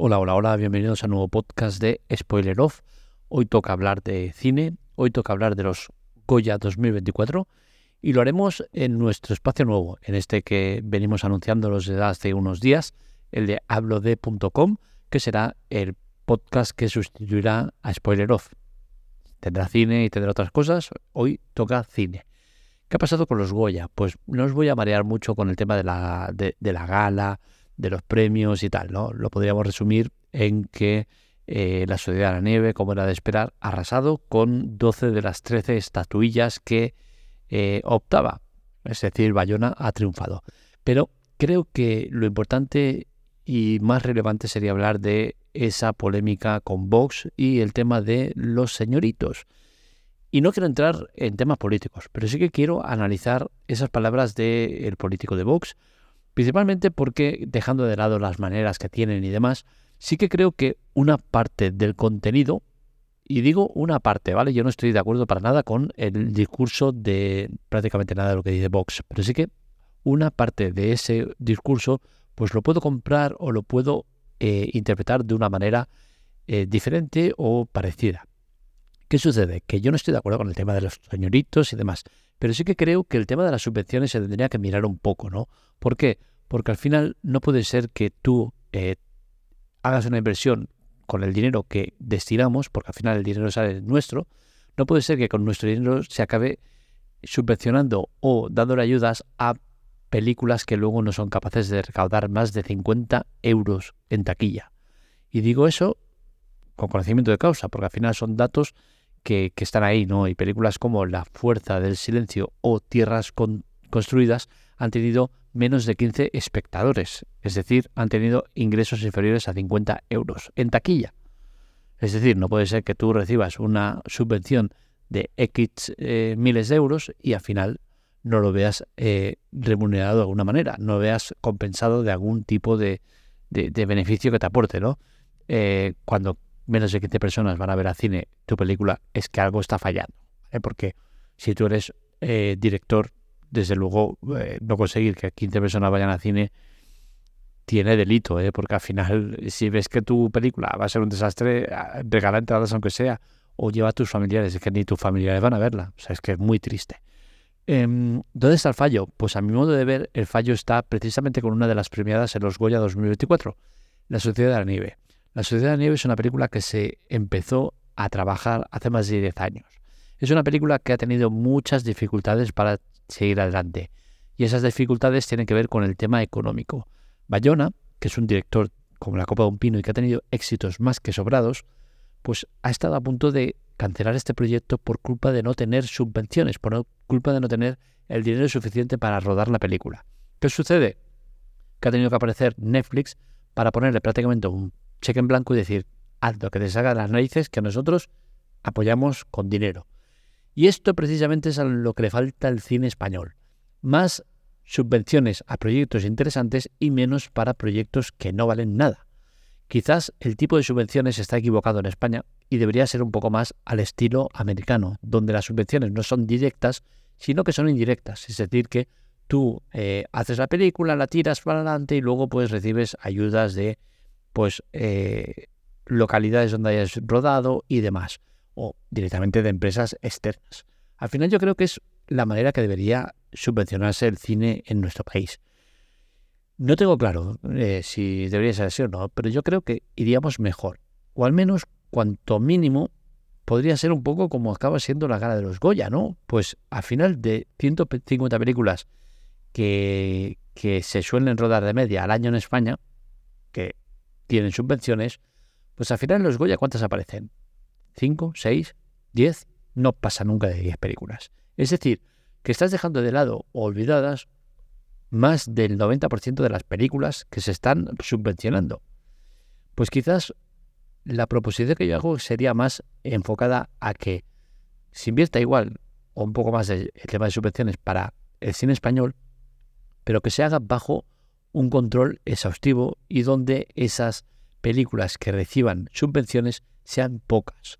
Hola, hola, hola, bienvenidos a un nuevo podcast de Spoiler Off. Hoy toca hablar de cine, hoy toca hablar de los Goya 2024 y lo haremos en nuestro espacio nuevo, en este que venimos anunciándolos desde hace unos días, el de hablode.com, que será el podcast que sustituirá a Spoiler Off. Tendrá cine y tendrá otras cosas, hoy toca cine. ¿Qué ha pasado con los Goya? Pues no os voy a marear mucho con el tema de la, de, la gala, de los premios y tal, ¿no? Lo podríamos resumir en que eh, la Sociedad de la Nieve, como era de esperar, arrasado con 12 de las 13 estatuillas que eh, optaba. Es decir, Bayona ha triunfado. Pero creo que lo importante y más relevante sería hablar de esa polémica con Vox y el tema de los señoritos. Y no quiero entrar en temas políticos, pero sí que quiero analizar esas palabras del político de Vox, principalmente porque, dejando de lado las maneras que tienen y demás, sí que creo que una parte del contenido, y digo una parte, ¿vale? Yo no estoy de acuerdo para nada con el discurso de prácticamente nada de lo que dice Vox, pero sí que una parte de ese discurso, pues lo puedo comprar o lo puedo eh, interpretar de una manera eh, diferente o parecida. ¿Qué sucede? Que yo no estoy de acuerdo con el tema de los señoritos y demás, pero sí que creo que el tema de las subvenciones se tendría que mirar un poco, ¿no? ¿Por qué? Porque al final no puede ser que tú eh, hagas una inversión con el dinero que destinamos, porque al final el dinero sale nuestro, no puede ser que con nuestro dinero se acabe subvencionando o dándole ayudas a películas que luego no son capaces de recaudar más de 50 euros en taquilla. Y digo eso con conocimiento de causa, porque al final son datos que, están ahí, ¿no? Y películas como La Fuerza del Silencio o Tierras Construidas han tenido menos de 15 espectadores, es decir, han tenido ingresos inferiores a 50 euros en taquilla. Es decir, no puede ser que tú recibas una subvención de X eh, miles de euros y al final no lo veas eh, remunerado de alguna manera, no lo veas compensado de algún tipo de, beneficio que te aporte, ¿no? Eh, cuando menos de 15 personas van a ver al cine tu película, es que algo está fallando. Porque si tú eres eh, director, desde luego eh, no conseguir que 15 personas vayan al cine tiene delito, ¿eh? porque al final, si ves que tu película va a ser un desastre, ah, regala entradas aunque sea, o lleva a tus familiares, es que ni tus familiares van a verla. O sea, es que es muy triste. Em, ¿Dónde está el fallo? Pues a mi modo de ver, el fallo está precisamente con una de las premiadas en los Goya 2024, La Sociedad de la Nieve. La Sociedad de la Nieve es una película que se empezó a trabajar hace más de 10 años. Es una película que ha tenido muchas dificultades para seguir adelante. Y esas dificultades tienen que ver con el tema económico. Bayona, que es un director como la Copa de un Pino y que ha tenido éxitos más que sobrados, pues ha estado a punto de cancelar este proyecto por culpa de no tener subvenciones, por culpa de no tener el dinero suficiente para rodar la película. ¿Qué sucede? Que ha tenido que aparecer Netflix para ponerle prácticamente un cheque en blanco y decir, haz lo que te salga de las narices que nosotros apoyamos con dinero. Y esto precisamente es a lo que le falta al cine español. Más subvenciones a proyectos interesantes y menos para proyectos que no valen nada. Quizás el tipo de subvenciones está equivocado en España y debería ser un poco más al estilo americano, donde las subvenciones no son directas, sino que son indirectas. Es decir, que tú eh, haces la película, la tiras para adelante y luego pues recibes ayudas de pues eh, localidades donde hayas rodado y demás, o directamente de empresas externas. Al final yo creo que es la manera que debería subvencionarse el cine en nuestro país. No tengo claro eh, si debería ser así o no, pero yo creo que iríamos mejor, o al menos cuanto mínimo podría ser un poco como acaba siendo la gala de los Goya, ¿no? Pues al final de 150 películas que, que se suelen rodar de media al año en España, que tienen subvenciones, pues al final los Goya, ¿cuántas aparecen? ¿Cinco? ¿Seis? ¿Diez? No pasa nunca de diez películas. Es decir, que estás dejando de lado o olvidadas más del 90% de las películas que se están subvencionando. Pues quizás la proposición que yo hago sería más enfocada a que se invierta igual o un poco más del tema de subvenciones para el cine español, pero que se haga bajo un control exhaustivo y donde esas películas que reciban subvenciones sean pocas.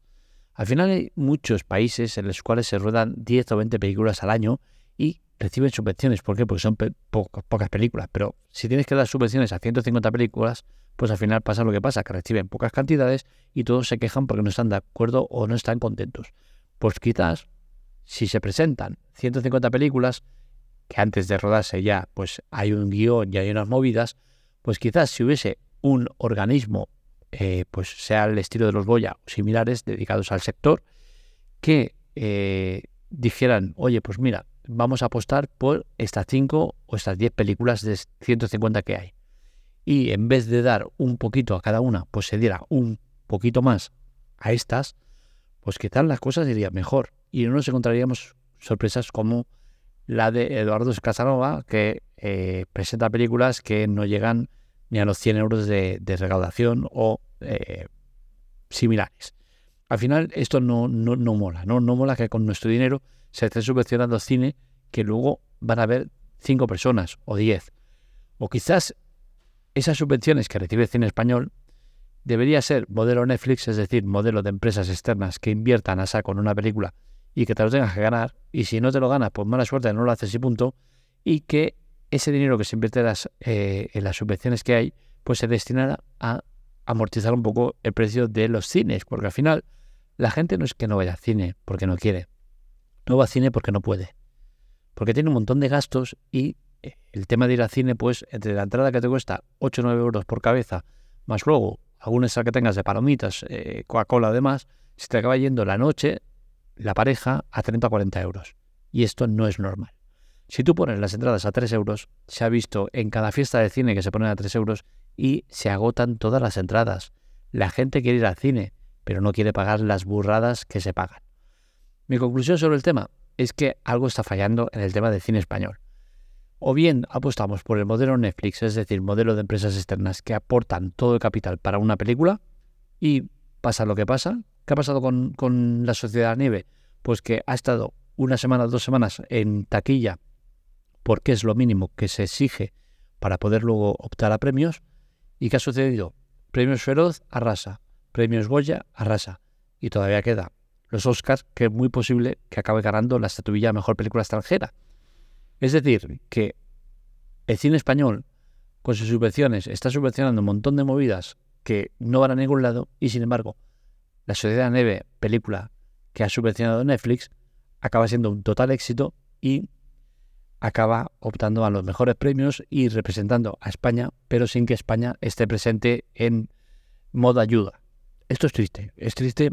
Al final hay muchos países en los cuales se ruedan 10 o 20 películas al año y reciben subvenciones. ¿Por qué? Porque son pocas películas. Pero si tienes que dar subvenciones a 150 películas, pues al final pasa lo que pasa, que reciben pocas cantidades y todos se quejan porque no están de acuerdo o no están contentos. Pues quizás si se presentan 150 películas, que antes de rodarse ya pues hay un guion y hay unas movidas, pues quizás si hubiese un organismo, eh, pues sea el estilo de los Goya o similares dedicados al sector, que eh, dijeran, oye, pues mira, vamos a apostar por estas 5 o estas 10 películas de 150 que hay. Y en vez de dar un poquito a cada una, pues se diera un poquito más a estas, pues quizás las cosas irían mejor. Y no nos encontraríamos sorpresas como la de Eduardo Casanova, que eh, presenta películas que no llegan ni a los 100 euros de, recaudación o eh, similares. Al final esto no, no, no mola, ¿no? no mola que con nuestro dinero se esté subvencionando cine que luego van a ver 5 personas o 10. O quizás esas subvenciones que recibe el cine español debería ser modelo Netflix, es decir, modelo de empresas externas que inviertan a saco en una película y que te lo tengas que ganar, y si no te lo ganas, pues mala suerte, no lo haces y punto, y que ese dinero que se invierte eh, en las, subvenciones que hay, pues se destinara a amortizar un poco el precio de los cines, porque al final la gente no es que no vaya al cine porque no quiere, no va al cine porque no puede, porque tiene un montón de gastos y eh, el tema de ir al cine, pues entre la entrada que te cuesta 8 o 9 euros por cabeza, más luego algún extra que tengas de palomitas, eh, Coca-Cola además, se te acaba yendo la noche la pareja a 30 o 40 euros. Y esto no es normal. Si tú pones las entradas a 3 euros, se ha visto en cada fiesta de cine que se ponen a 3 euros y se agotan todas las entradas. La gente quiere ir al cine, pero no quiere pagar las burradas que se pagan. Mi conclusión sobre el tema es que algo está fallando en el tema del cine español. O bien apostamos por el modelo Netflix, es decir, modelo de empresas externas que aportan todo el capital para una película y pasa lo que pasa, ¿Qué ha pasado con, la Sociedad Nieve? Pues que ha estado una semana, dos semanas en taquilla, porque es lo mínimo que se exige para poder luego optar a premios. ¿Y qué ha sucedido? Premios Feroz, arrasa. Premios Goya, arrasa. Y todavía queda los Oscars, que es muy posible que acabe ganando la estatuilla Mejor Película Extranjera. Es decir, que el cine español, con sus subvenciones, está subvencionando un montón de movidas que no van a ningún lado y, sin embargo, la Sociedad de película que ha subvencionado Netflix, acaba siendo un total éxito y acaba optando a los mejores premios y representando a España, pero sin que España esté presente en modo ayuda. Esto es triste, es triste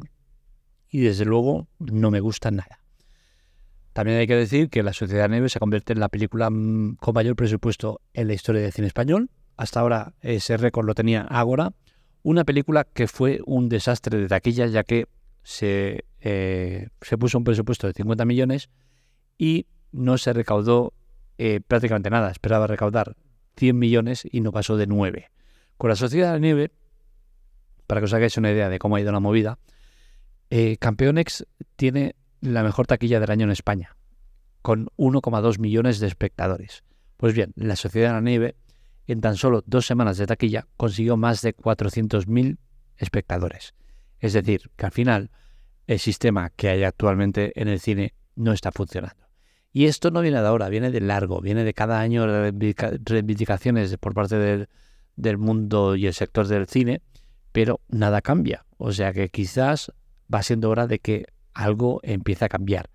y desde luego no me gusta nada. También hay que decir que La Sociedad de Neve se convierte en la película mm, con mayor presupuesto en la historia del cine español. Hasta ahora ese récord lo tenía Ágora una película que fue un desastre de taquilla ya que se, eh, se puso un presupuesto de 50 millones y no se recaudó eh, prácticamente nada. Esperaba recaudar 100 millones y no pasó de 9. Con la Sociedad de la Nieve, para que os hagáis una idea de cómo ha ido la movida, eh, Campeonex tiene la mejor taquilla del año en España, con 1,2 millones de espectadores. Pues bien, la Sociedad de la Nieve en tan solo dos semanas de taquilla consiguió más de 400.000 espectadores. Es decir, que al final el sistema que hay actualmente en el cine no está funcionando. Y esto no viene de ahora, viene de largo, viene de cada año reivindicaciones por parte del, del mundo y el sector del cine, pero nada cambia. O sea que quizás va siendo hora de que algo empiece a cambiar.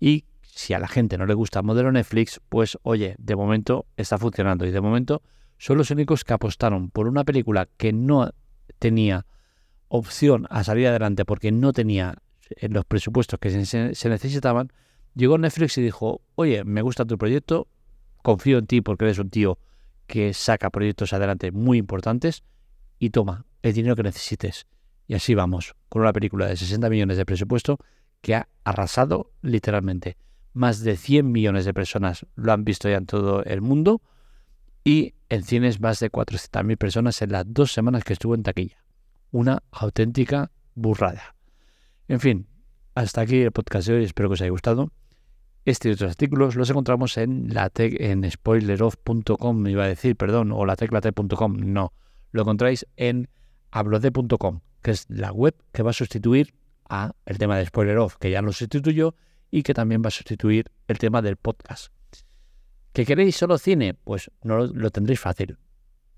Y si a la gente no le gusta el modelo Netflix, pues oye, de momento está funcionando y de momento son los únicos que apostaron por una película que no tenía opción a salir adelante porque no tenía eh, los presupuestos que se, necesitaban, llegó Netflix y dijo, oye, me gusta tu proyecto, confío en ti porque eres un tío que saca proyectos adelante muy importantes y toma el dinero que necesites. Y así vamos, con una película de 60 millones de presupuesto que ha arrasado literalmente. Más de 100 millones de personas lo han visto ya en todo el mundo y en cines más de 400.000 personas en las dos semanas que estuvo en taquilla. Una auténtica burrada. En fin, hasta aquí el podcast de hoy, espero que os haya gustado. Este y otros artículos los encontramos en la en iba a decir, perdón, o la teclate.com, no. Lo encontráis en hablode.com, que es la web que va a sustituir a el tema de Spoileroff, que ya lo sustituyó y que también va a sustituir el tema del podcast. ¿Que queréis solo cine? Pues no lo, tendréis fácil.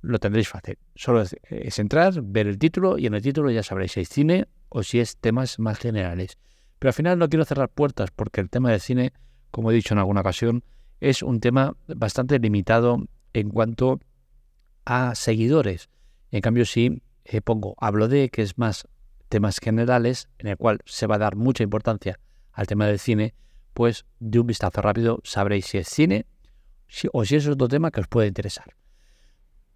lo tendréis fácil. Solo es, entrar, ver el título y en el título ya sabréis si es cine o si es temas más generales. Pero al final no quiero cerrar puertas porque el tema del cine, como he dicho en alguna ocasión, es un tema bastante limitado en cuanto a seguidores. En cambio, si eh, pongo hablo de que es más temas generales, en el cual se va a dar mucha importancia al tema del cine, pues de un vistazo rápido sabréis si es cine o si es otro tema que os puede interesar.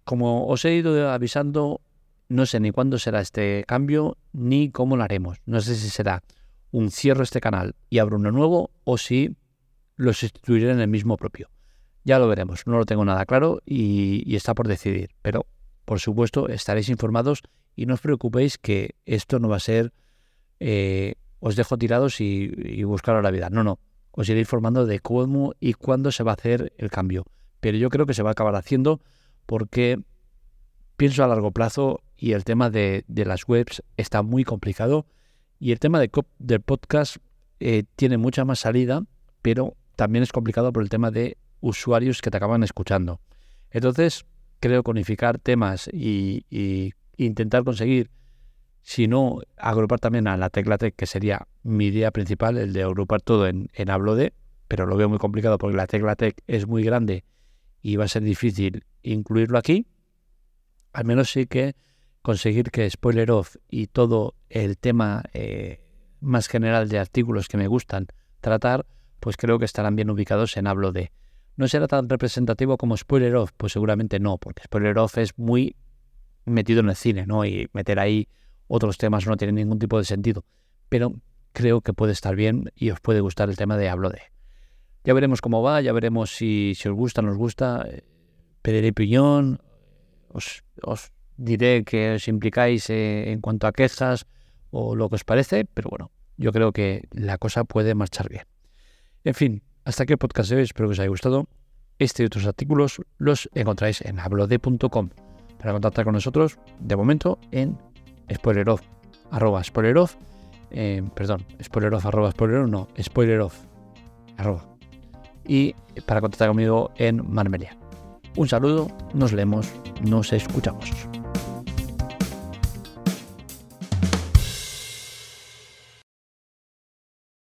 Como os he ido avisando, no sé ni cuándo será este cambio ni cómo lo haremos. No sé si será un cierre este canal y abro uno nuevo o si lo sustituiré en el mismo propio. Ya lo veremos, no lo tengo nada claro y, está por decidir. Pero, por supuesto, estaréis informados y no os preocupéis que esto no va a ser eh, os dejo tirados y, y la vida. No, no os iré informando de cómo y cuándo se va a hacer el cambio. Pero yo creo que se va a acabar haciendo porque pienso a largo plazo y el tema de, las webs está muy complicado y el tema de, del podcast eh, tiene mucha más salida, pero también es complicado por el tema de usuarios que te acaban escuchando. Entonces, creo que unificar temas y, y intentar conseguir si no agrupar también a la tecla tech, que sería mi idea principal, el de agrupar todo en, en hablo de, pero lo veo muy complicado porque la tecla tech es muy grande y va a ser difícil incluirlo aquí. Al menos sí que conseguir que Spoiler Off y todo el tema eh, más general de artículos que me gustan tratar, pues creo que estarán bien ubicados en hablo de. ¿No será tan representativo como Spoiler Off? Pues seguramente no, porque Spoiler Off es muy metido en el cine, ¿no? Y meter ahí otros temas no tienen ningún tipo de sentido. Pero creo que puede estar bien y os puede gustar el tema de hablo de. Ya veremos cómo va, ya veremos si, si os gusta o no os gusta. Eh, pediré opinión, os, os diré que os implicáis eh, en cuanto a quejas o lo que os parece, pero bueno, yo creo que la cosa puede marchar bien. En fin, hasta aquí el podcast de hoy, espero que os haya gustado. Este y otros artículos los encontráis en hablode.com. Para contactar con nosotros, de momento en spoileroff, arroba spoileroff, eh, perdón, spoileroff, arroba spoileroff, no, spoileroff, arroba. Y para contactar conmigo en Marmelia. Un saludo, nos leemos, nos escuchamos.